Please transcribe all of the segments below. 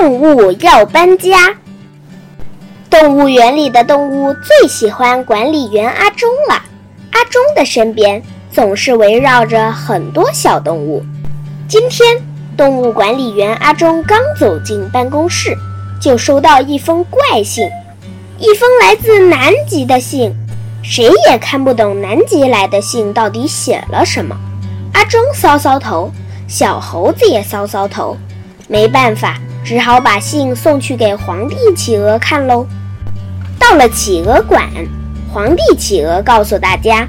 动物要搬家。动物园里的动物最喜欢管理员阿忠了。阿忠的身边总是围绕着很多小动物。今天，动物管理员阿忠刚走进办公室，就收到一封怪信，一封来自南极的信。谁也看不懂南极来的信到底写了什么。阿忠搔搔头，小猴子也搔搔头，没办法，只好把信送去给皇帝企鹅看喽。到了企鹅馆，皇帝企鹅告诉大家，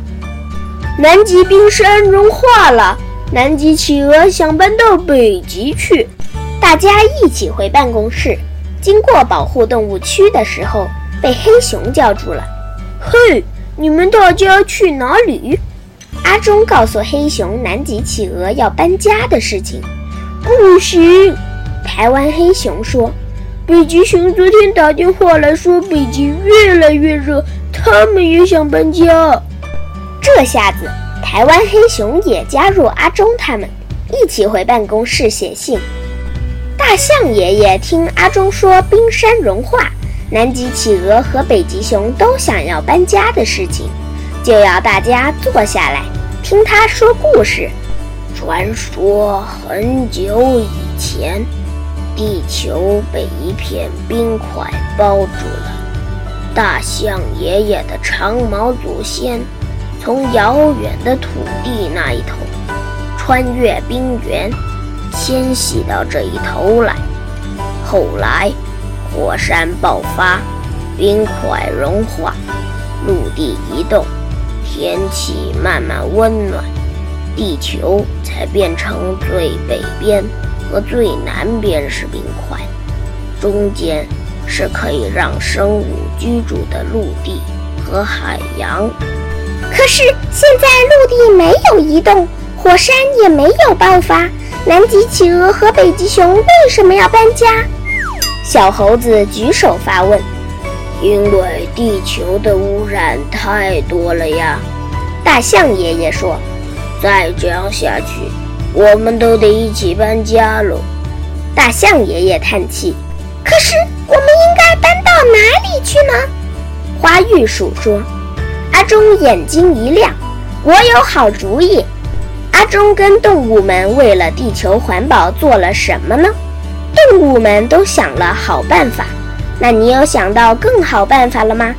南极冰山融化了，南极企鹅想搬到北极去。大家一起回办公室，经过保护动物区的时候，被黑熊叫住了。嘿！你们大家去哪里？阿忠告诉黑熊南极企鹅要搬家的事情。不行，台湾黑熊说，北极熊昨天打电话来说北极越来越热，他们也想搬家。这下子，台湾黑熊也加入阿忠他们，一起回办公室写信。大象爷爷听阿忠说冰山融化。南极企鹅和北极熊都想要搬家的事情，就要大家坐下来听他说故事。传说很久以前，地球被一片冰块包住了。大象爷爷的长毛祖先从遥远的土地那一头穿越冰原，迁徙到这一头来。后来。火山爆发，冰块融化，陆地移动，天气慢慢温暖，地球才变成最北边和最南边是冰块，中间是可以让生物居住的陆地和海洋。可是现在陆地没有移动，火山也没有爆发，南极企鹅和北极熊为什么要搬家？小猴子举手发问：“因为地球的污染太多了呀。”大象爷爷说：“再这样下去，我们都得一起搬家喽。”大象爷爷叹气：“可是我们应该搬到哪里去呢？”花玉鼠说：“阿忠眼睛一亮，我有好主意。”阿忠跟动物们为了地球环保做了什么呢？动物们都想了好办法，那你有想到更好办法了吗？